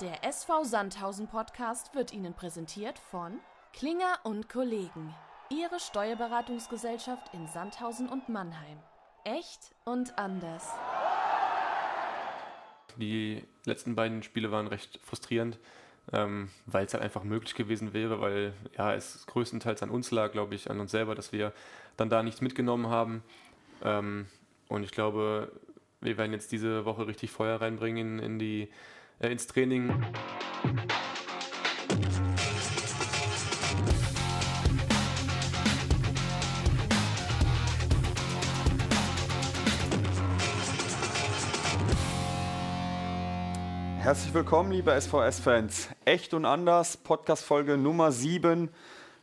Der SV Sandhausen Podcast wird Ihnen präsentiert von Klinger und Kollegen. Ihre Steuerberatungsgesellschaft in Sandhausen und Mannheim. Echt und anders. Die letzten beiden Spiele waren recht frustrierend, ähm, weil es halt einfach möglich gewesen wäre, weil ja, es größtenteils an uns lag, glaube ich, an uns selber, dass wir dann da nichts mitgenommen haben. Ähm, und ich glaube, wir werden jetzt diese Woche richtig Feuer reinbringen in, in die äh, ins Training. Herzlich willkommen, liebe SVS-Fans. Echt und anders, Podcast-Folge Nummer 7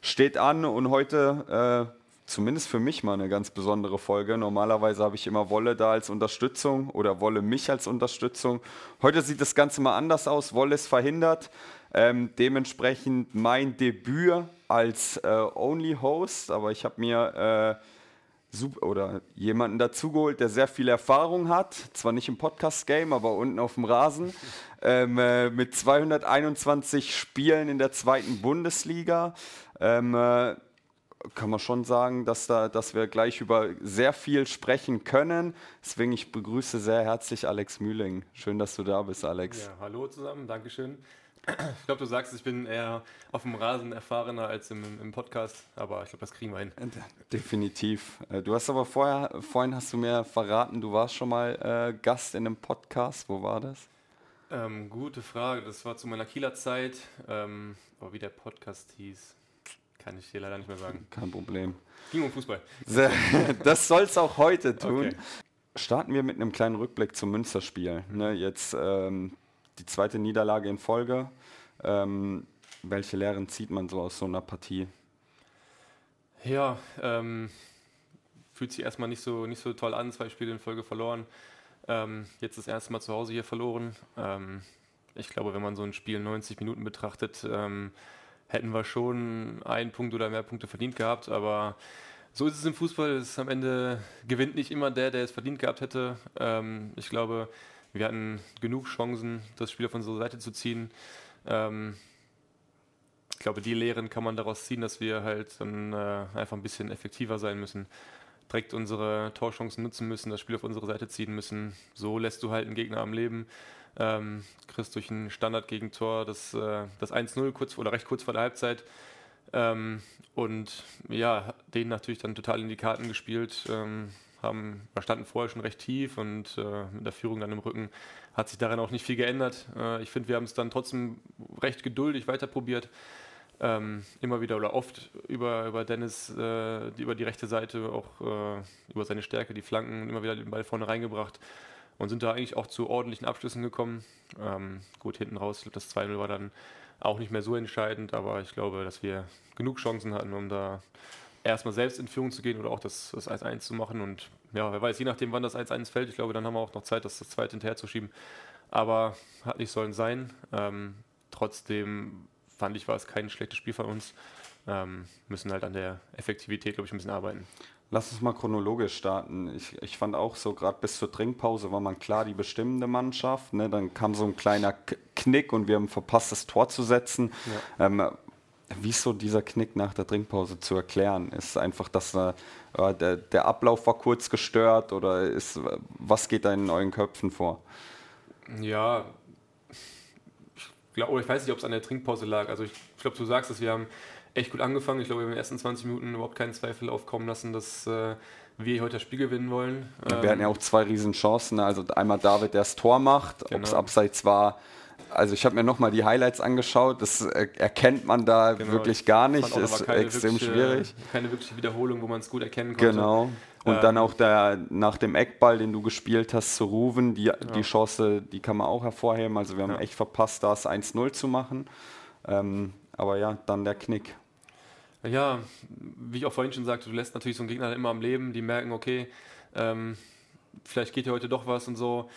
steht an und heute äh, zumindest für mich mal eine ganz besondere Folge. Normalerweise habe ich immer Wolle da als Unterstützung oder Wolle mich als Unterstützung. Heute sieht das Ganze mal anders aus. Wolle ist verhindert. Ähm, dementsprechend mein Debüt als äh, Only Host, aber ich habe mir äh, oder jemanden dazugeholt, der sehr viel Erfahrung hat, zwar nicht im Podcast-Game, aber unten auf dem Rasen, ähm, äh, mit 221 Spielen in der zweiten Bundesliga. Ähm, äh, kann man schon sagen, dass, da, dass wir gleich über sehr viel sprechen können. Deswegen ich begrüße sehr herzlich Alex Mühling. Schön, dass du da bist, Alex. Ja, hallo zusammen, Dankeschön. Ich glaube, du sagst, ich bin eher auf dem Rasen erfahrener als im, im Podcast, aber ich glaube, das kriegen wir hin. Äh, definitiv. Äh, du hast aber vorher, vorhin hast du mir verraten, du warst schon mal äh, Gast in einem Podcast. Wo war das? Ähm, gute Frage. Das war zu meiner Kieler Zeit, ähm, aber wie der Podcast hieß. Kann ich dir leider nicht mehr sagen. Kein Problem. Ging um Fußball. Das soll es auch heute tun. Okay. Starten wir mit einem kleinen Rückblick zum Münsterspiel. Ne, jetzt ähm, die zweite Niederlage in Folge. Ähm, welche Lehren zieht man so aus so einer Partie? Ja, ähm, fühlt sich erstmal nicht so, nicht so toll an, zwei Spiele in Folge verloren. Ähm, jetzt das erste Mal zu Hause hier verloren. Ähm, ich glaube, wenn man so ein Spiel 90 Minuten betrachtet, ähm, hätten wir schon einen Punkt oder mehr Punkte verdient gehabt, aber so ist es im Fußball. Es ist am Ende gewinnt nicht immer der, der es verdient gehabt hätte. Ähm, ich glaube, wir hatten genug Chancen, das Spiel auf unsere Seite zu ziehen. Ähm, ich glaube, die Lehren kann man daraus ziehen, dass wir halt dann äh, einfach ein bisschen effektiver sein müssen, direkt unsere Torchancen nutzen müssen, das Spiel auf unsere Seite ziehen müssen. So lässt du halt einen Gegner am Leben. Ähm, kriegst durch ein Standardgegentor das, äh, das 1-0 kurz oder recht kurz vor der Halbzeit. Ähm, und ja, denen natürlich dann total in die Karten gespielt. Ähm, haben, wir standen vorher schon recht tief und äh, mit der Führung dann im Rücken hat sich daran auch nicht viel geändert. Äh, ich finde, wir haben es dann trotzdem recht geduldig weiter probiert. Ähm, immer wieder oder oft über, über Dennis, äh, die, über die rechte Seite, auch äh, über seine Stärke, die Flanken, immer wieder den Ball vorne reingebracht und sind da eigentlich auch zu ordentlichen Abschlüssen gekommen. Ähm, gut, hinten raus, das 2-0 war dann auch nicht mehr so entscheidend, aber ich glaube, dass wir genug Chancen hatten, um da erstmal selbst in Führung zu gehen oder auch das, das 1-1 zu machen. Und ja, wer weiß, je nachdem, wann das 1-1 fällt, ich glaube, dann haben wir auch noch Zeit, das, das zweite hinterher zu schieben. Aber hat nicht sollen sein. Ähm, trotzdem fand ich, war es kein schlechtes Spiel von uns. Ähm, müssen halt an der Effektivität, glaube ich, ein bisschen arbeiten. Lass uns mal chronologisch starten. Ich, ich fand auch so, gerade bis zur Trinkpause war man klar die bestimmende Mannschaft. Ne? Dann kam so ein kleiner Knick und wir haben verpasst, das Tor zu setzen. Ja. Ähm, wie ist so dieser Knick nach der Trinkpause zu erklären? Ist einfach, dass äh, der, der Ablauf war kurz gestört oder ist, was geht da in euren Köpfen vor? Ja, ich, glaub, ich weiß nicht, ob es an der Trinkpause lag. Also ich, glaube, du sagst es, wir haben echt gut angefangen. Ich glaube, wir haben in den ersten 20 Minuten überhaupt keinen Zweifel aufkommen lassen, dass äh, wir heute das Spiel gewinnen wollen. wir ähm, hatten ja auch zwei riesen Chancen. Also einmal David, der das Tor macht, genau. ob es abseits war. Also ich habe mir nochmal die Highlights angeschaut, das erkennt man da genau. wirklich gar nicht, ist extrem schwierig. Keine wirkliche Wiederholung, wo man es gut erkennen konnte. Genau. Und ähm, dann auch der, nach dem Eckball, den du gespielt hast, zu Ruven, die, ja. die Chance, die kann man auch hervorheben. Also wir haben ja. echt verpasst, das 1-0 zu machen. Ähm, aber ja, dann der Knick. Ja, wie ich auch vorhin schon sagte, du lässt natürlich so einen Gegner immer am Leben, die merken, okay, ähm, vielleicht geht ja heute doch was und so,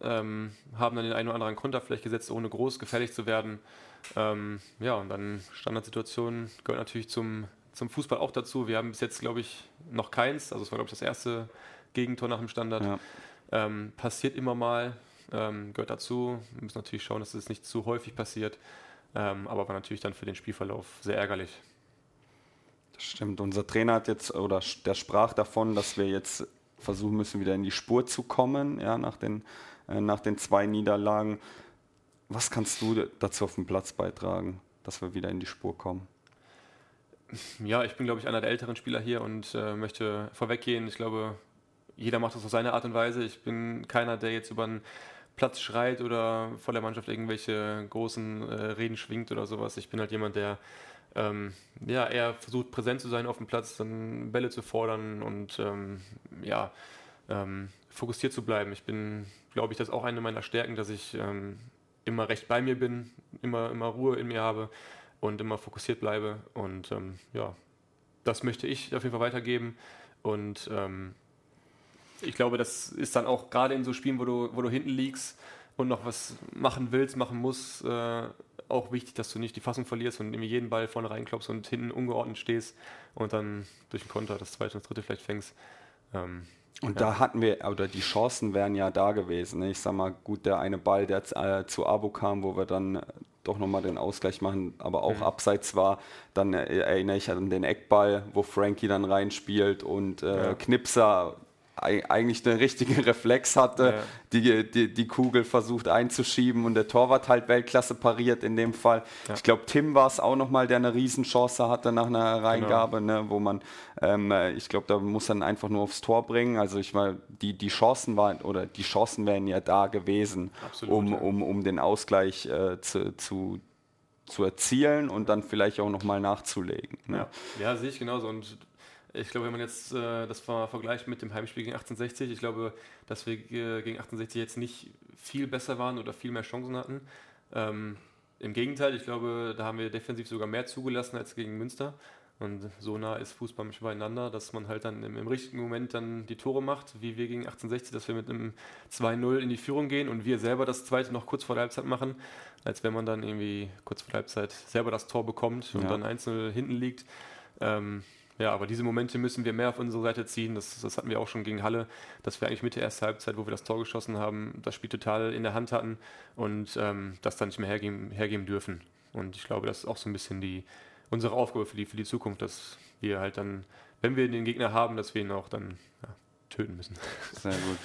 ähm, haben dann den einen oder anderen Konter vielleicht gesetzt, ohne groß gefährlich zu werden. Ähm, ja, und dann Standardsituationen gehört natürlich zum, zum Fußball auch dazu. Wir haben bis jetzt, glaube ich, noch keins. Also es war, glaube ich, das erste Gegentor nach dem Standard. Ja. Ähm, passiert immer mal. ähm, gehört dazu. Wir müssen natürlich schauen, dass es das nicht zu häufig passiert, ähm, aber war natürlich dann für den Spielverlauf sehr ärgerlich. Das stimmt. Unser Trainer hat jetzt, oder der sprach davon, dass wir jetzt versuchen müssen, wieder in die Spur zu kommen, ja, nach den, äh, nach den zwei Niederlagen. Was kannst du dazu auf den Platz beitragen, dass wir wieder in die Spur kommen? Ja, ich bin, glaube ich, einer der älteren Spieler hier und äh, möchte vorweggehen. Ich glaube, jeder macht das auf seine Art und Weise. Ich bin keiner, der jetzt über einen Platz schreit oder vor der Mannschaft irgendwelche großen äh, Reden schwingt oder sowas. Ich bin halt jemand, der ähm, ja, eher versucht, präsent zu sein auf dem Platz, dann Bälle zu fordern und ähm, ja, ähm, fokussiert zu bleiben. Ich bin, glaube ich, das ist auch eine meiner Stärken, dass ich ähm, immer recht bei mir bin, immer, immer Ruhe in mir habe und immer fokussiert bleibe. Und ähm, ja, das möchte ich auf jeden Fall weitergeben. Und ähm, ich glaube, das ist dann auch gerade in so Spielen, wo du, wo du hinten liegst und noch was machen willst, machen musst, äh, auch wichtig, dass du nicht die Fassung verlierst und irgendwie jeden Ball vorne reinklopfst und hinten ungeordnet stehst und dann durch den Konter das zweite und das dritte vielleicht fängst. Ähm, und ja. da hatten wir, oder die Chancen wären ja da gewesen. Ne? Ich sag mal, gut, der eine Ball, der äh, zu Abo kam, wo wir dann doch nochmal den Ausgleich machen, aber auch mhm. abseits war. Dann erinnere ich an den Eckball, wo Frankie dann reinspielt und äh, ja. Knipser eigentlich den richtigen Reflex hatte, ja. die, die, die Kugel versucht einzuschieben und der Torwart halt Weltklasse pariert in dem Fall. Ja. Ich glaube, Tim war es auch nochmal, der eine Riesenchance hatte nach einer Reingabe, genau. ne, wo man, ähm, ich glaube, da muss dann einfach nur aufs Tor bringen. Also ich meine, die, die Chancen waren, oder die Chancen wären ja da gewesen, Absolut, um, ja. um, um den Ausgleich äh, zu, zu, zu erzielen und dann vielleicht auch nochmal nachzulegen. Ne? Ja. ja, sehe ich genauso. Und ich glaube, wenn man jetzt äh, das vergleicht mit dem Heimspiel gegen 1860, ich glaube, dass wir äh, gegen 1860 jetzt nicht viel besser waren oder viel mehr Chancen hatten. Ähm, Im Gegenteil, ich glaube, da haben wir defensiv sogar mehr zugelassen als gegen Münster. Und so nah ist Fußball manchmal beieinander, dass man halt dann im, im, richtigen Moment dann die Tore macht, wie wir gegen 1860, dass wir mit einem 2-0 in die Führung gehen und wir selber das zweite noch kurz vor der Halbzeit machen, als wenn man dann irgendwie kurz vor der Halbzeit selber das Tor bekommt und ja. dann 1-0 hinten liegt. Ähm, ja, aber diese Momente müssen wir mehr auf unsere Seite ziehen. Das, das hatten wir auch schon gegen Halle, dass wir eigentlich mit der ersten Halbzeit, wo wir das Tor geschossen haben, das Spiel total in der Hand hatten und ähm, das dann nicht mehr hergeben, hergeben dürfen. Und ich glaube, das ist auch so ein bisschen die, unsere Aufgabe für die, für die Zukunft, dass wir halt dann, wenn wir den Gegner haben, dass wir ihn auch dann ja, töten müssen. Sehr gut.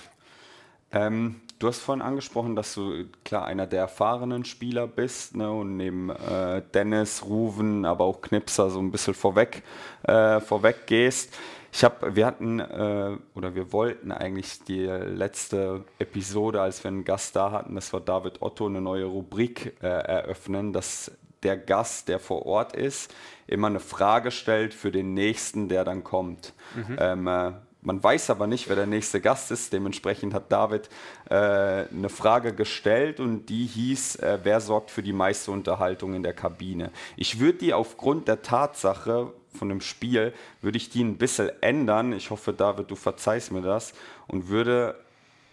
Ähm, du hast vorhin angesprochen, dass du klar einer der erfahrenen Spieler bist ne, und neben äh, Dennis, Ruven, aber auch Knipser so ein bisschen vorweg, äh, vorweg gehst. Ich habe, wir hatten äh, oder wir wollten eigentlich die letzte Episode, als wir einen Gast da hatten, das war David Otto, eine neue Rubrik äh, eröffnen, dass der Gast, der vor Ort ist, immer eine Frage stellt für den nächsten, der dann kommt. Mhm. Ähm, äh, man weiß aber nicht, wer der nächste Gast ist. Dementsprechend hat David äh, eine Frage gestellt und die hieß, äh, wer sorgt für die meiste Unterhaltung in der Kabine? Ich würde die aufgrund der Tatsache von dem Spiel, würde ich die ein bisschen ändern. Ich hoffe, David, du verzeihst mir das und würde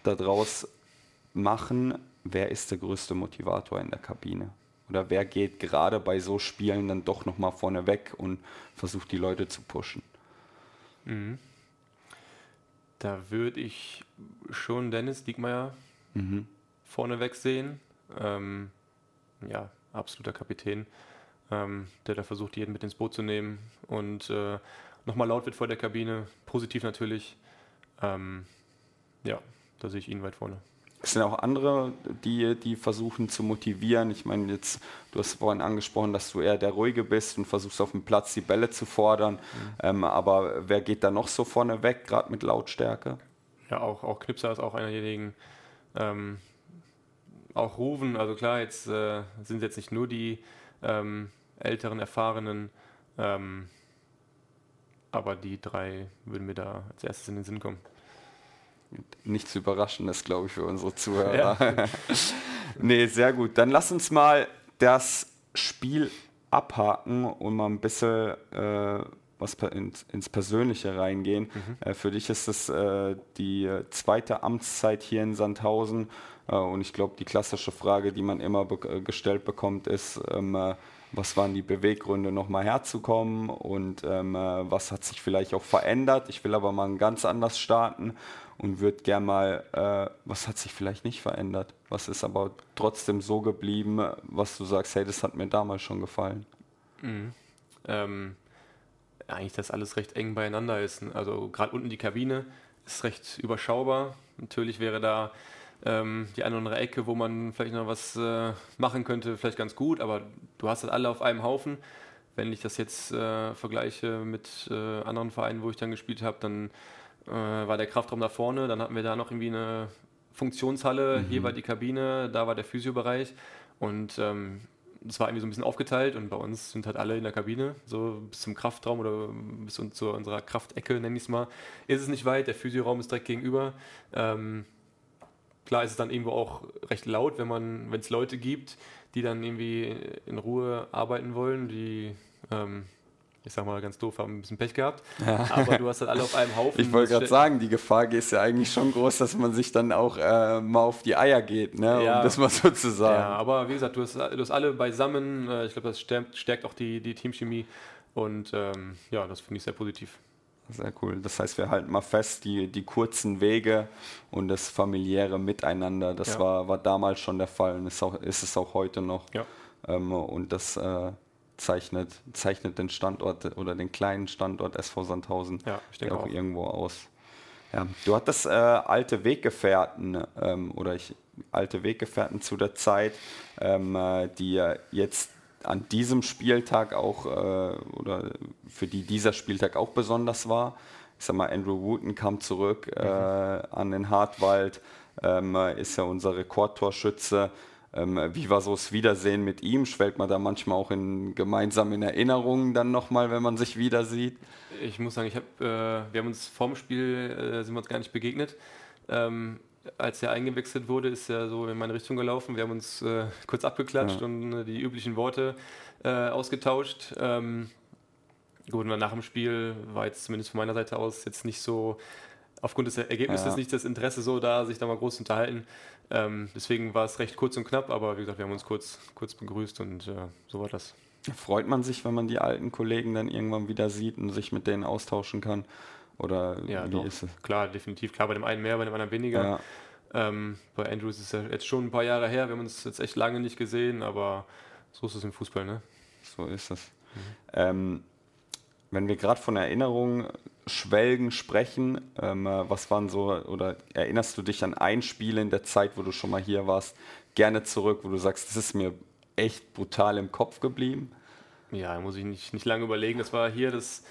daraus machen, wer ist der größte Motivator in der Kabine? Oder wer geht gerade bei so Spielen dann doch nochmal vorne weg und versucht die Leute zu pushen? Mhm. Da würde ich schon Dennis Diekmeyer mhm. vorneweg sehen. Ähm, ja, absoluter Kapitän, ähm, der da versucht, jeden mit ins Boot zu nehmen und äh, nochmal laut wird vor der Kabine. Positiv natürlich. Ähm, ja, da sehe ich ihn weit vorne. Es sind auch andere, die, die versuchen zu motivieren. Ich meine, jetzt, du hast vorhin angesprochen, dass du eher der Ruhige bist und versuchst auf dem Platz die Bälle zu fordern. Mhm. Ähm, aber wer geht da noch so vorne weg, gerade mit Lautstärke? Ja, auch, auch Knipser ist auch einer derjenigen. Ähm, auch Rufen, also klar, jetzt äh, sind jetzt nicht nur die ähm, älteren, erfahrenen, ähm, aber die drei würden mir da als erstes in den Sinn kommen nichts Überraschendes, glaube ich, für unsere Zuhörer. Ja. nee, sehr gut. Dann lass uns mal das Spiel abhaken und mal ein bisschen äh, was ins, ins, Persönliche reingehen. Mhm. Äh, für dich ist es äh, die zweite Amtszeit hier in Sandhausen. Äh, und ich glaube, die klassische Frage, die man immer be äh, gestellt bekommt, ist, ähm, äh, was waren die Beweggründe, nochmal herzukommen und ähm, äh, was hat sich vielleicht auch verändert. Ich will aber mal ganz anders starten und würde gerne mal, äh, was hat sich vielleicht nicht verändert, was ist aber trotzdem so geblieben, was du sagst, hey, das hat mir damals schon gefallen. Mhm. Ähm, eigentlich, dass alles recht eng beieinander ist. Also gerade unten die Kabine ist recht überschaubar. Natürlich wäre da ähm, die eine oder andere Ecke, wo man vielleicht noch was äh, machen könnte, vielleicht ganz gut, aber du hast das alle auf einem Haufen. Wenn ich das jetzt äh, vergleiche mit äh, anderen Vereinen, wo ich dann gespielt habe, dann äh, war der Kraftraum da vorne, dann hatten wir da noch irgendwie eine Funktionshalle, mhm. hier war die Kabine, da war der Physiobereich und ähm, das war irgendwie so ein bisschen aufgeteilt und bei uns sind halt alle in der Kabine, so bis zum Kraftraum oder bis zu unserer Kraftecke, nenne ich es mal. Ist es nicht weit, der Physioraum ist direkt gegenüber. Ähm, klar ist es dann irgendwo auch recht laut, wenn man, wenn es Leute gibt, die dann irgendwie in Ruhe arbeiten wollen, die ähm, ich sag mal ganz doof, haben ein bisschen Pech gehabt. Ja. Aber du hast halt alle auf einem Haufen. Ich wollte gerade sagen, die Gefahr ist ja eigentlich schon groß, dass man sich dann auch äh, mal auf die Eier geht, ne? Ja. um das mal so zu sagen. Ja, aber wie gesagt, du hast, du hast alle beisammen. Äh, ich glaube, das stärkt, stärkt, auch die, die Teamchemie. Und ähm, ja, das finde ich sehr positiv. Sehr cool. Das heißt, wir halten mal fest, die, die kurzen Wege und das familiäre Miteinander, das ja. war, war damals schon der Fall und ist, auch, ist es auch heute noch. Ja. Ähm, und das äh, zeichnet, zeichnet den Standort oder den kleinen Standort SV Sandhausen ja, auch, auch, irgendwo aus. Ja, du hattest äh, alte Weggefährten ähm, oder ich, alte Weggefährten zu der Zeit, ähm, äh, die jetzt an diesem Spieltag auch äh, oder für die dieser Spieltag auch besonders war. Ich sag mal, Andrew Wooten kam zurück äh, mhm. an den Hartwald, ähm, ist ja unser Rekordtorschütze. Ähm, wie war so das Wiedersehen mit ihm? Schwelgt man da manchmal auch in, gemeinsam in Erinnerungen dann nochmal, wenn man sich wieder sieht? Ich muss sagen, ich hab, äh, wir haben uns vorm Spiel äh, sind wir uns gar nicht begegnet. Ähm, als er eingewechselt wurde, ist er so in meine Richtung gelaufen. Wir haben uns äh, kurz abgeklatscht ja. und äh, die üblichen Worte äh, ausgetauscht. Ähm, gut, und nach dem Spiel war jetzt zumindest von meiner Seite aus jetzt nicht so, aufgrund des Ergebnisses ja. nicht das Interesse so da, sich da mal groß zu unterhalten. Ähm, deswegen war es recht kurz und knapp, aber wie gesagt, wir haben uns kurz, kurz begrüßt und äh, so war das. Freut man sich, wenn man die alten Kollegen dann irgendwann wieder sieht und sich mit denen austauschen kann? Oder ja, wie doch. ist es? Klar, definitiv. Klar, bei dem einen mehr, bei dem anderen weniger. Ja. Ähm, bei Andrews ist es ja jetzt schon ein paar Jahre her. Wir haben uns jetzt echt lange nicht gesehen, aber so ist es im Fußball, ne? So ist es. Mhm. Ähm, wenn wir gerade von Erinnerungen schwelgen sprechen, ähm, äh, was waren so, oder erinnerst du dich an ein Spiel in der Zeit, wo du schon mal hier warst, gerne zurück, wo du sagst, das ist mir echt brutal im Kopf geblieben? Ja, da muss ich nicht, nicht lange überlegen. Das war hier das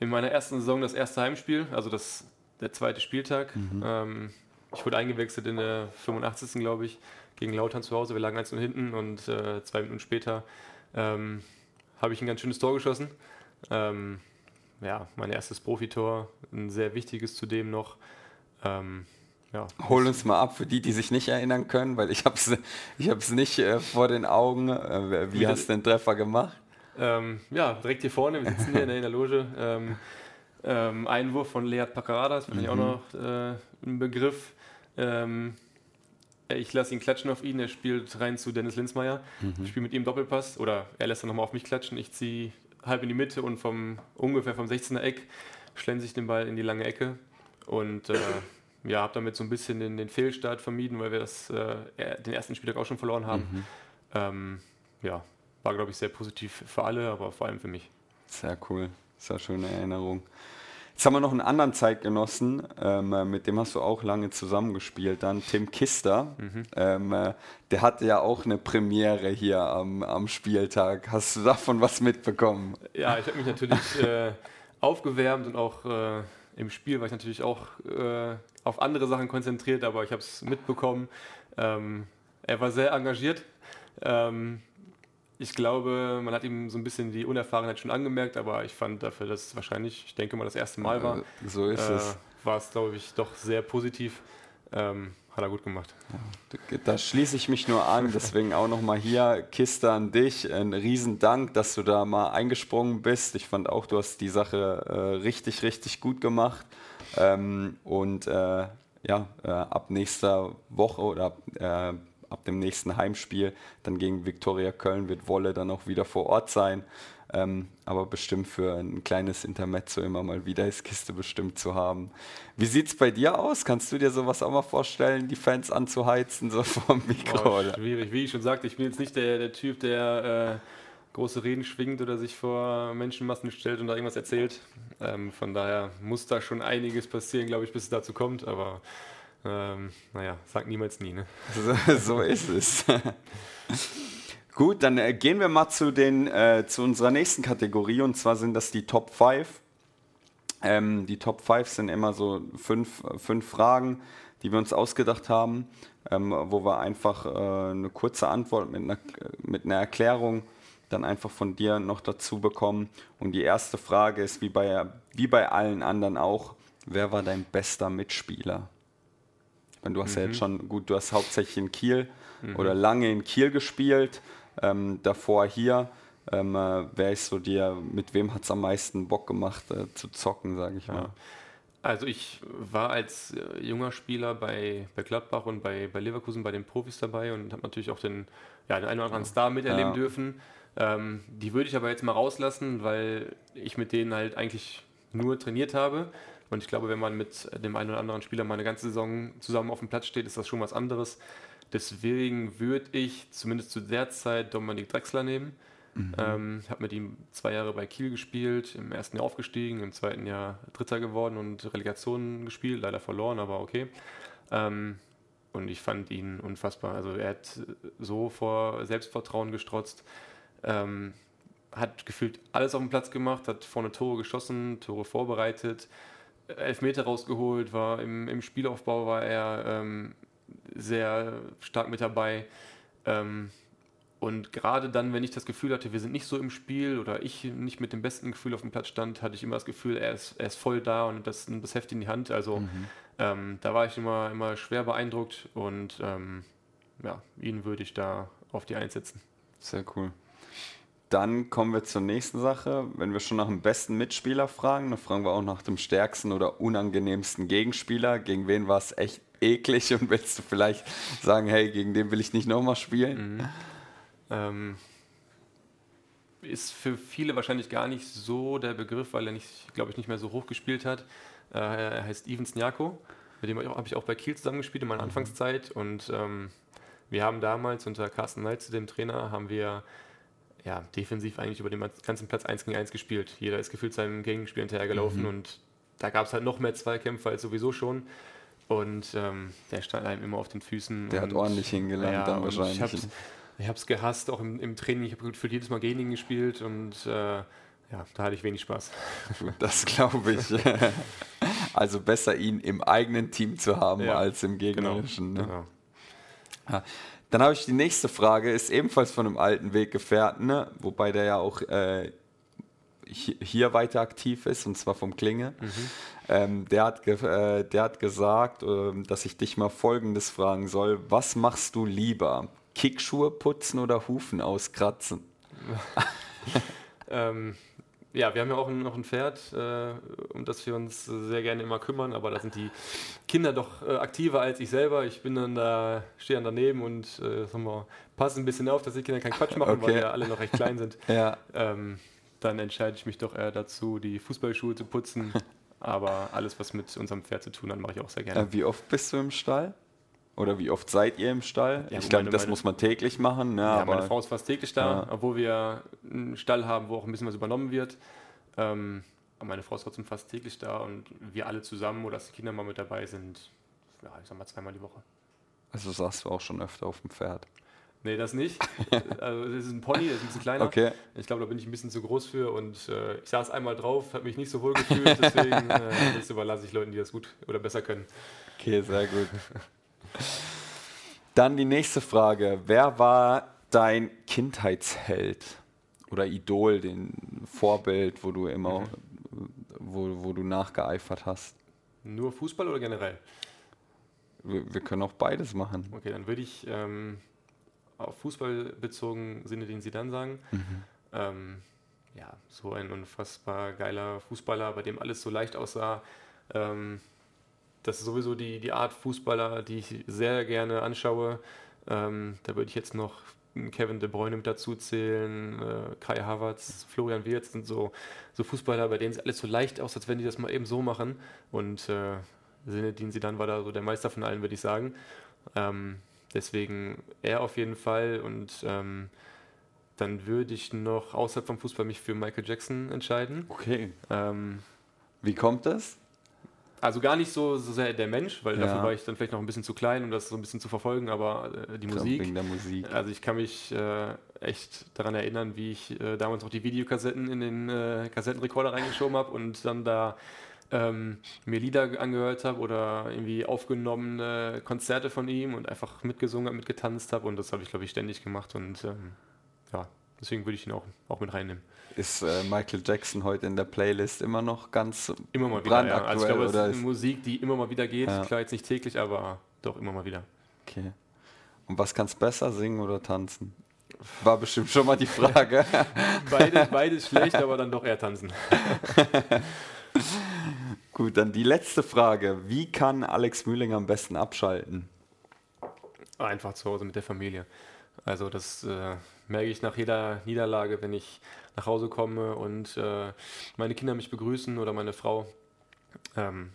in meiner ersten Saison das erste Heimspiel, also das, der zweite Spieltag. Mhm. Ähm, ich wurde eingewechselt in der 85. glaube ich, gegen Lautern zu Hause. Wir lagen 1 hinten und äh, zwei Minuten später ähm, habe ich ein ganz schönes Tor geschossen. Ähm, ja, mein erstes Profitor, ein sehr wichtiges zudem noch. Ähm, ja. Hol uns mal ab für die, die sich nicht erinnern können, weil ich habe es ich nicht äh, vor den Augen. Äh, wie, wie hast du den Treffer gemacht? Ähm, ja, direkt hier vorne, wir sitzen hier in der Loge. Ähm, ähm, Einwurf von Leat Pacarada, das finde ich mhm. auch noch äh, ein Begriff. Ähm, ich lasse ihn klatschen auf ihn, er spielt rein zu Dennis Linsmeier. Mhm. Ich spiele mit ihm Doppelpass oder er lässt dann nochmal auf mich klatschen. Ich ziehe halb in die Mitte und vom ungefähr vom 16er Eck schlänze ich den Ball in die lange Ecke und äh, ja, habe damit so ein bisschen den, den, Fehlstart vermieden, weil wir das, äh, den ersten Spieltag auch schon verloren haben. Mhm. Ähm, ja, war, glaube ich, sehr positiv für alle, aber vor allem für mich. Sehr cool, sehr schöne Erinnerung. Jetzt haben wir noch einen anderen Zeitgenossen, ähm, mit dem hast du auch lange zusammengespielt, dann Tim Kister. Mhm. Ähm, äh, der hatte ja auch eine Premiere hier am, am Spieltag. Hast du davon was mitbekommen? Ja, ich habe mich natürlich äh, aufgewärmt und auch äh, im Spiel war ich natürlich auch äh, auf andere Sachen konzentriert, aber ich habe es mitbekommen. Ähm, er war sehr engagiert. Ähm, ich glaube, man hat ihm so ein bisschen die Unerfahrenheit schon angemerkt, aber ich fand dafür, dass es wahrscheinlich, ich denke mal, das erste Mal war. So ist äh, es. War es, glaube ich, doch sehr positiv. Ähm, hat er gut gemacht. Ja, da schließe ich mich nur an, deswegen auch nochmal hier, Kiste an dich. Ein Riesendank, dass du da mal eingesprungen bist. Ich fand auch, du hast die Sache äh, richtig, richtig gut gemacht. Ähm, und äh, ja, äh, ab nächster Woche oder ab, äh, ab dem nächsten Heimspiel, dann gegen Viktoria Köln, wird Wolle dann auch wieder vor Ort sein. Ähm, aber bestimmt für ein kleines Intermezzo immer mal wieder ist Kiste bestimmt zu haben. Wie sieht es bei dir aus? Kannst du dir sowas auch mal vorstellen, die Fans anzuheizen, so vom Mikro? Oh, schwierig. Wie ich schon sagte, ich bin jetzt nicht der, der Typ, der äh, große Reden schwingt oder sich vor Menschenmassen stellt und da irgendwas erzählt. Ähm, von daher muss da schon einiges passieren, glaube ich, bis es dazu kommt. Aber ähm, naja, sag niemals nie. Ne? So, so ist es. Gut, dann äh, gehen wir mal zu, den, äh, zu unserer nächsten Kategorie und zwar sind das die Top 5. Ähm, die Top 5 sind immer so fünf, fünf Fragen, die wir uns ausgedacht haben, ähm, wo wir einfach äh, eine kurze Antwort mit einer, mit einer Erklärung dann einfach von dir noch dazu bekommen. Und die erste Frage ist, wie bei, wie bei allen anderen auch, wer war dein bester Mitspieler? Du hast mhm. ja jetzt mhm. schon, gut, du hast hauptsächlich in Kiel mhm. oder lange in Kiel gespielt ähm, davor hier. Ähm, äh, wer ist so dir, mit wem hat es am meisten Bock gemacht äh, zu zocken, sage ich mal? Also ich war als äh, junger Spieler bei, bei Gladbach und bei, bei Leverkusen bei den Profis dabei und habe natürlich auch den, ja, den einen oder anderen Star miterleben ja. dürfen. Ähm, die würde ich aber jetzt mal rauslassen, weil ich mit denen halt eigentlich nur trainiert habe. Und ich glaube, wenn man mit dem einen oder anderen Spieler mal eine ganze Saison zusammen auf dem Platz steht, ist das schon was anderes. Deswegen würde ich zumindest zu der Zeit Dominik Drexler nehmen. Mhm. Ähm, habe mit ihm zwei Jahre bei Kiel gespielt, im ersten Jahr aufgestiegen, im zweiten Jahr Dritter geworden und Relegationen gespielt, leider verloren, aber okay. Ähm, und ich fand ihn unfassbar. Also er hat so vor Selbstvertrauen gestrotzt, ähm, hat gefühlt alles auf dem Platz gemacht, hat vorne Tore geschossen, Tore vorbereitet, Elfmeter rausgeholt, war im, im Spielaufbau war er ähm, sehr stark mit dabei. Ähm, und gerade dann, wenn ich das Gefühl hatte, wir sind nicht so im Spiel oder ich nicht mit dem besten Gefühl auf dem Platz stand, hatte ich immer das Gefühl, er ist, er ist voll da und das, das Heft in die Hand. Also mhm. ähm, da war ich immer, immer schwer beeindruckt und ähm, ja, ihn würde ich da auf die einsetzen. Sehr cool. Dann kommen wir zur nächsten Sache. Wenn wir schon nach dem besten Mitspieler fragen, dann fragen wir auch nach dem stärksten oder unangenehmsten Gegenspieler. Gegen wen war es echt eklig und willst du vielleicht sagen, hey, gegen den will ich nicht nochmal spielen? Mhm. Ähm, ist für viele wahrscheinlich gar nicht so der Begriff, weil er nicht, glaube ich, nicht mehr so hoch gespielt hat. Äh, er heißt Steven Snjako, mit dem habe ich auch bei Kiel zusammengespielt in meiner mhm. Anfangszeit und ähm, wir haben damals unter Carsten Neitze, dem Trainer, haben wir ja, defensiv eigentlich über den ganzen Platz 1 gegen 1 gespielt. Jeder ist gefühlt seinem Gegenspiel hinterhergelaufen mhm. und da gab es halt noch mehr Zweikämpfe als sowieso schon. Und ähm, der stand einem immer auf den Füßen. Der und, hat ordentlich hingelangt ja, dann wahrscheinlich. Ich habe es gehasst, auch im, im Training. Ich habe für jedes Mal gegen ihn gespielt und äh, ja, da hatte ich wenig Spaß. Das glaube ich. also besser ihn im eigenen Team zu haben ja, als im genau, gegnerischen. Genau, ne? genau. Dann habe ich die nächste Frage, ist ebenfalls von einem alten Weggefährten, ne? wobei der ja auch äh, hier weiter aktiv ist, und zwar vom Klinge. Mhm. Ähm, der, hat äh, der hat gesagt, äh, dass ich dich mal Folgendes fragen soll. Was machst du lieber? Kickschuhe putzen oder Hufen auskratzen? ähm, ja, wir haben ja auch noch ein Pferd, äh, um das wir uns sehr gerne immer kümmern, aber da sind die Kinder doch äh, aktiver als ich selber. Ich bin dann da, stehe dann daneben und äh, sagen wir, passe ein bisschen auf, dass die Kinder keinen Quatsch machen, okay. weil ja alle noch recht klein sind. ja. Ähm, dann entscheide ich mich doch eher dazu, die Fußballschuhe zu putzen. Aber alles, was mit unserem Pferd zu tun hat, mache ich auch sehr gerne. Äh, wie oft bist du im Stall? Oder wie oft seid ihr im Stall? Ja, ich glaube, das meine, muss man täglich machen. Ne, ja, meine Frau ist fast täglich da, ja. obwohl wir einen Stall haben, wo auch ein bisschen was übernommen wird. Ähm, aber meine Frau ist trotzdem fast täglich da und wir alle zusammen oder dass die Kinder mal mit dabei sind, ja, ich sag mal zweimal die Woche. Also sagst du auch schon öfter auf dem Pferd? Nee, das nicht. also das ist ein Pony, der ist ein bisschen kleiner. Okay. Ich glaube, da bin ich ein bisschen zu groß für und äh, ich saß einmal drauf, habe mich nicht so wohl gefühlt, deswegen äh, das überlasse ich Leuten, die das gut oder besser können. Okay, sehr gut. Dann die nächste Frage. Wer war dein Kindheitsheld oder Idol, den Vorbild, wo du immer, mhm. wo, wo du nachgeeifert hast? Nur Fußball oder generell? Wir, wir können auch beides machen. Okay, dann würde ich ähm, auf Fußball bezogen Sinne, den Sie dann sagen. Mhm. Ähm, ja, so ein unfassbar geiler Fußballer, bei dem alles so leicht aussah. Ähm, das ist sowieso die, die Art Fußballer, die ich sehr gerne anschaue. Ähm, da würde ich jetzt noch Kevin De Bruyne mit dazu zählen, äh, Kai Havertz, Florian Wirtz sind so, so Fußballer, bei denen es alles so leicht aus, als wenn die das mal eben so machen. Und äh, Sinedin Sidan war da so der Meister von allen, würde ich sagen. Ähm, deswegen er auf jeden Fall und ähm, dann würde ich noch außerhalb vom Fußball mich für Michael Jackson entscheiden. Okay. Ähm, Wie kommt das? Also gar nicht so, so sehr der Mensch, weil Ja. dafür war ich dann vielleicht noch ein bisschen zu klein, um das so ein bisschen zu verfolgen, aber äh, die Musik. Wegen der Musik. Also ich kann mich äh, echt daran erinnern, wie ich äh, damals noch die Videokassetten in den äh, Kassettenrekorder reingeschoben habe und dann da ähm, mir Lieder angehört habe oder irgendwie aufgenommene Konzerte von ihm und einfach mitgesungen habe, mitgetanzt habe und das habe ich, glaube ich, ständig gemacht und ähm, ja, deswegen würde ich ihn auch, auch mit reinnehmen. Ist äh, Michael Jackson heute in der Playlist immer noch ganz Immer mal wieder. Ja. Also ich glaube, es ist eine Musik, die immer mal wieder geht. Ja. Klar, jetzt nicht täglich, aber doch immer mal wieder. okay. Und was kannst besser, singen oder tanzen? War bestimmt schon mal die Frage. Beide, beides schlecht, aber dann doch eher tanzen. Gut, dann die letzte Frage. Wie kann Alex Mühling am besten abschalten? Einfach zu Hause mit der Familie. Also das äh, merke ich nach jeder Niederlage, wenn ich nach Hause komme und äh, meine Kinder mich begrüßen oder meine Frau, ähm,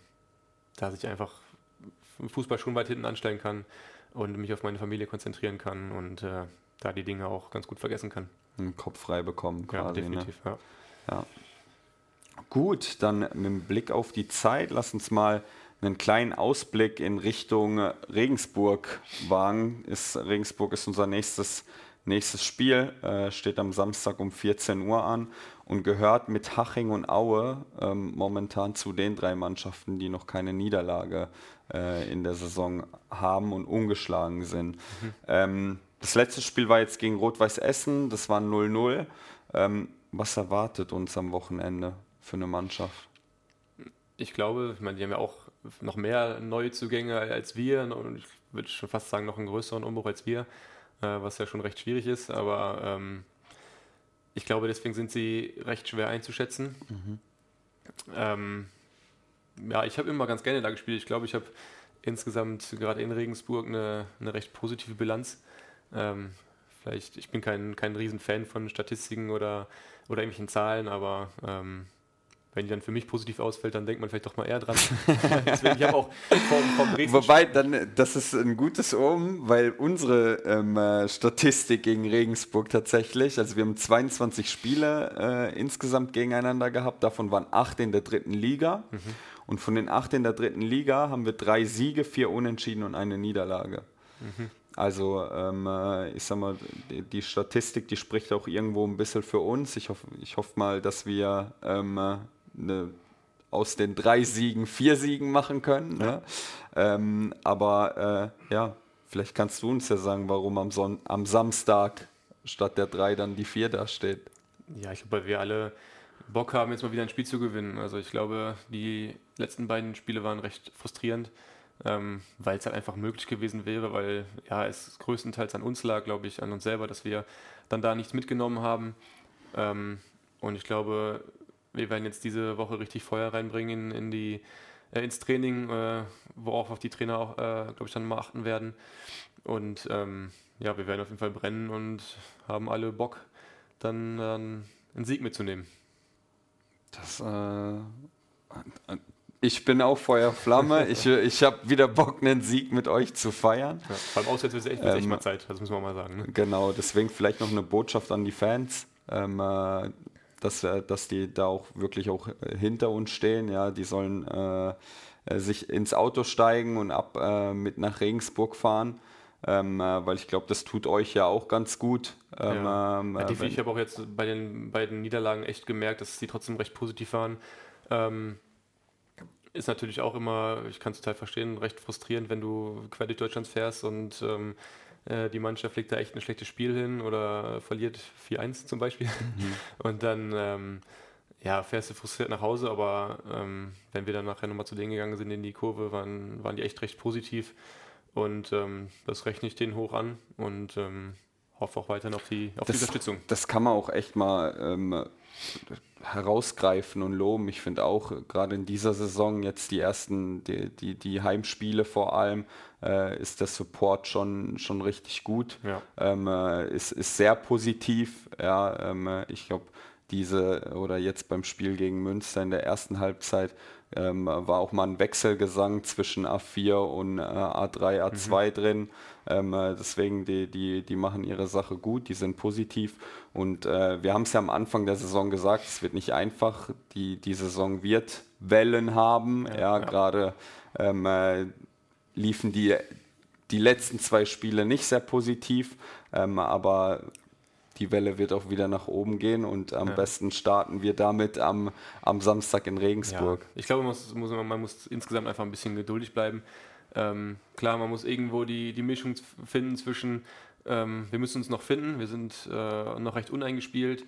dass ich einfach Fußball schon weit hinten anstellen kann und mich auf meine Familie konzentrieren kann und äh, da die Dinge auch ganz gut vergessen kann. Den Kopf frei bekommen Ja, quasi. ne? definitiv. Ja. Gut, dann mit dem Blick auf die Zeit, lass uns mal einen kleinen Ausblick in Richtung Regensburg wagen. Ist, Regensburg ist unser nächstes, nächstes Spiel, äh, steht am Samstag um 14 Uhr an und gehört mit Haching und Aue ähm, momentan zu den drei Mannschaften, die noch keine Niederlage äh, in der Saison haben und ungeschlagen sind. Ähm, das letzte Spiel war jetzt gegen Rot-Weiß Essen, das war 0-0. Ähm, was erwartet uns am Wochenende für eine Mannschaft? Ich glaube, ich meine, die haben ja auch noch mehr Neuzugänge als wir und ich würde schon fast sagen, noch einen größeren Umbruch als wir, äh, was ja schon recht schwierig ist, aber ähm, ich glaube, deswegen sind sie recht schwer einzuschätzen. Ähm, ja, ich habe immer ganz gerne da gespielt. Ich glaube, ich habe insgesamt gerade in Regensburg eine, eine recht positive Bilanz. Ähm, vielleicht, ich bin kein, kein Riesenfan von Statistiken oder, oder irgendwelchen Zahlen, aber ähm, wenn die dann für mich positiv ausfällt, dann denkt man vielleicht doch mal eher dran. Deswegen, ich habe auch vom, vom Dresden Wobei, dann, das ist ein gutes Um, weil unsere ähm, äh, Statistik gegen Regensburg tatsächlich, also wir haben 22 Spiele äh, insgesamt gegeneinander gehabt, davon waren acht in der dritten Liga. Und von den acht in der dritten Liga haben wir drei Siege, vier Unentschieden und eine Niederlage. Also, ähm, äh, ich sag mal, die, die Statistik, die spricht auch irgendwo ein bisschen für uns. Ich hoffe ich hoff mal, dass wir ähm, äh, ne, aus den drei Siegen vier Siegen machen können. Ne? Ähm, aber äh, ja, vielleicht kannst du uns ja sagen, warum am, Son am Samstag statt der drei dann die vier da steht. Ja, ich glaube, weil wir alle Bock haben, jetzt mal wieder ein Spiel zu gewinnen. Also ich glaube, die letzten beiden Spiele waren recht frustrierend, ähm, weil es halt einfach möglich gewesen wäre, weil ja, es größtenteils an uns lag, glaube ich, an uns selber, dass wir dann da nichts mitgenommen haben. Ähm, und ich glaube, wir werden jetzt diese Woche richtig Feuer reinbringen in, in die, äh, ins Training, äh, worauf auch die Trainer auch, äh, glaube ich, dann mal achten werden. Und ähm, ja, wir werden auf jeden Fall brennen und haben alle Bock, dann, dann einen Sieg mitzunehmen. Das, äh, ich bin auch Feuerflamme. ich ich habe wieder Bock, einen Sieg mit euch zu feiern. Ja, vor allem auswärts wird es echt, wird's echt Ähm, mal Zeit, das muss man mal sagen. Ne? Genau, deswegen vielleicht noch eine Botschaft an die Fans, ähm, äh, dass, äh, dass die da auch wirklich auch äh, hinter uns stehen. Ja, die sollen äh, äh, sich ins Auto steigen und ab äh, mit nach Regensburg fahren, ähm, äh, weil ich glaube, das tut euch ja auch ganz gut. Ähm, Ja. ähm, Ja, die, ich habe auch jetzt bei den beiden Niederlagen echt gemerkt, dass sie trotzdem recht positiv waren. Ähm, ist natürlich auch immer, ich kann es total verstehen, recht frustrierend, wenn du quer durch Deutschland fährst und ähm, äh, die Mannschaft legt da echt ein schlechtes Spiel hin oder verliert 4-1 zum Beispiel. Und dann ähm, ja, fährst du frustriert nach Hause, aber ähm, wenn wir dann nachher nochmal zu denen gegangen sind in die Kurve, waren, waren die echt recht positiv. Und ähm, das rechne ich denen hoch an. Und ähm, hoffe auch weiterhin auf die, auf das, die Unterstützung. Das kann man auch echt mal ähm, herausgreifen und loben. Ich finde auch gerade in dieser Saison jetzt die ersten, die, die, die Heimspiele vor allem, äh, ist der Support schon, schon richtig gut. Ja. Ähm, äh, ist, ist sehr positiv. Ja, ähm, ich glaube, diese oder jetzt beim Spiel gegen Münster in der ersten Halbzeit ähm, war auch mal ein Wechselgesang zwischen A4 und äh, A3, A2 mhm. drin. Ähm, äh, deswegen, die, die, die machen ihre Sache gut, die sind positiv. Und äh, wir haben es ja am Anfang der Saison gesagt, es wird nicht einfach. Die, die Saison wird Wellen haben. Ja, ja, ja. gerade ähm, äh, liefen die, die letzten zwei Spiele nicht sehr positiv, ähm, aber die Welle wird auch wieder nach oben gehen und am ja. besten starten wir damit am, am Samstag in Regensburg. Ja. Ich glaube, man muss, muss, man muss insgesamt einfach ein bisschen geduldig bleiben. Ähm, klar, man muss irgendwo die, die Mischung finden zwischen, ähm, wir müssen uns noch finden, wir sind äh, noch recht uneingespielt,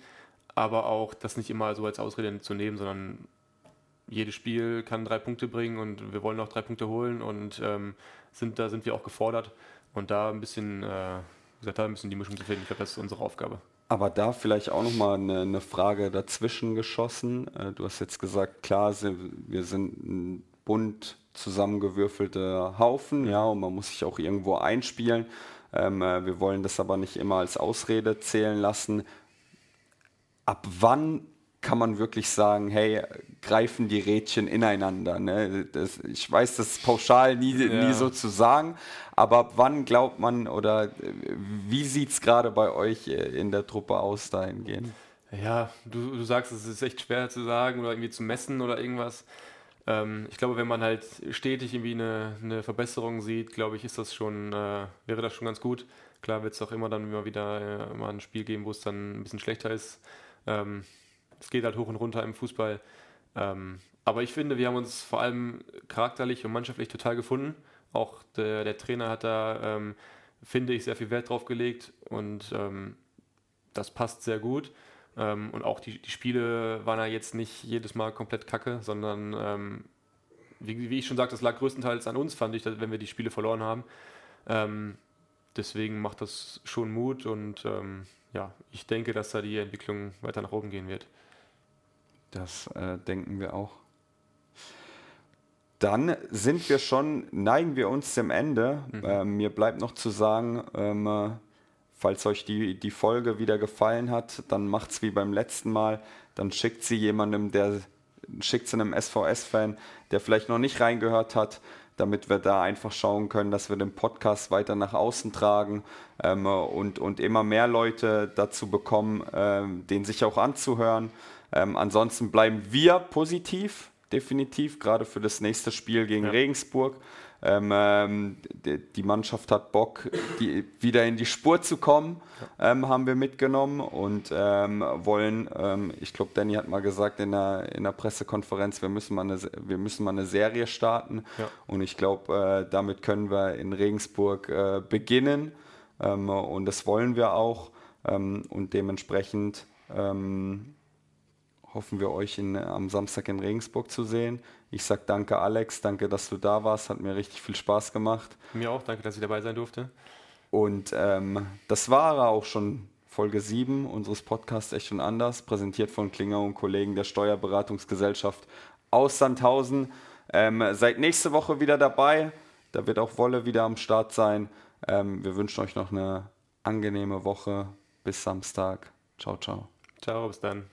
aber auch das nicht immer so als Ausrede zu nehmen, sondern jedes Spiel kann drei Punkte bringen und wir wollen noch drei Punkte holen und ähm, sind, da sind wir auch gefordert und da ein bisschen äh, gesagt, ein bisschen die Mischung zu finden. Ich glaube, das ist unsere Aufgabe. Aber da vielleicht auch nochmal eine, eine Frage dazwischen geschossen. Äh, du hast jetzt gesagt, klar, wir sind ein bunt zusammengewürfelter Haufen, ja, und man muss sich auch irgendwo einspielen. Ähm, äh, wir wollen das aber nicht immer als Ausrede zählen lassen. Ab wann kann man wirklich sagen, hey, greifen die Rädchen ineinander. Ne? Das, ich weiß, das ist pauschal nie, ja. nie so zu sagen, aber wann glaubt man oder äh, wie sieht es gerade bei euch äh, in der Truppe aus dahingehend? Ja, du, du sagst, es ist echt schwer zu sagen oder irgendwie zu messen oder irgendwas. Ähm, ich glaube, wenn man halt stetig irgendwie eine, eine Verbesserung sieht, glaube ich, ist das schon, äh, wäre das schon ganz gut. Klar wird es auch immer dann immer wieder äh, mal ein Spiel geben, wo es dann ein bisschen schlechter ist. Ähm, es geht halt hoch und runter im Fußball. Ähm, aber ich finde, wir haben uns vor allem charakterlich und mannschaftlich total gefunden. Auch der, der Trainer hat da, ähm, finde ich, sehr viel Wert drauf gelegt und ähm, das passt sehr gut. Ähm, und auch die, die Spiele waren ja jetzt nicht jedes Mal komplett kacke, sondern ähm, wie, wie, ich schon sagte, das lag größtenteils an uns, fand ich, wenn wir die Spiele verloren haben. Ähm, deswegen macht das schon Mut und ja, ich denke, dass da die Entwicklung weiter nach oben gehen wird. Das äh, denken wir auch. Dann sind wir schon, neigen wir uns dem Ende. Mhm. Äh, mir bleibt noch zu sagen, ähm, äh, falls euch die, die Folge wieder gefallen hat, dann macht es wie beim letzten Mal. Dann schickt sie jemandem, der schickt sie einem SVS-Fan, der vielleicht noch nicht reingehört hat, damit wir da einfach schauen können, dass wir den Podcast weiter nach außen tragen ähm, und, und immer mehr Leute dazu bekommen, ähm, den sich auch anzuhören. Ähm, ansonsten bleiben wir positiv, definitiv, gerade für das nächste Spiel gegen ja. Regensburg. Ähm, ähm, die, Mannschaft hat Bock, die, wieder in die Spur zu kommen, ähm, haben wir mitgenommen und ähm, wollen, ähm, ich glaube, Danny hat mal gesagt in der, in der Pressekonferenz, wir müssen mal eine, wir müssen mal eine Serie starten ja. und ich glaube, äh, damit können wir in Regensburg äh, beginnen ähm, und das wollen wir auch und dementsprechend hoffen wir euch in, am Samstag in Regensburg zu sehen. Ich sage danke Alex, danke, dass du da warst, hat mir richtig viel Spaß gemacht. Mir auch, danke, dass ich dabei sein durfte. Und ähm, das war auch schon Folge 7 unseres Podcasts Echt und Anders, präsentiert von Klinger und Kollegen der Steuerberatungsgesellschaft aus Sandhausen. Ähm, seid nächste Woche wieder dabei, da wird auch Wolle wieder am Start sein. Ähm, wir wünschen euch noch eine angenehme Woche. Bis Samstag. Ciao, ciao. Ciao, bis dann.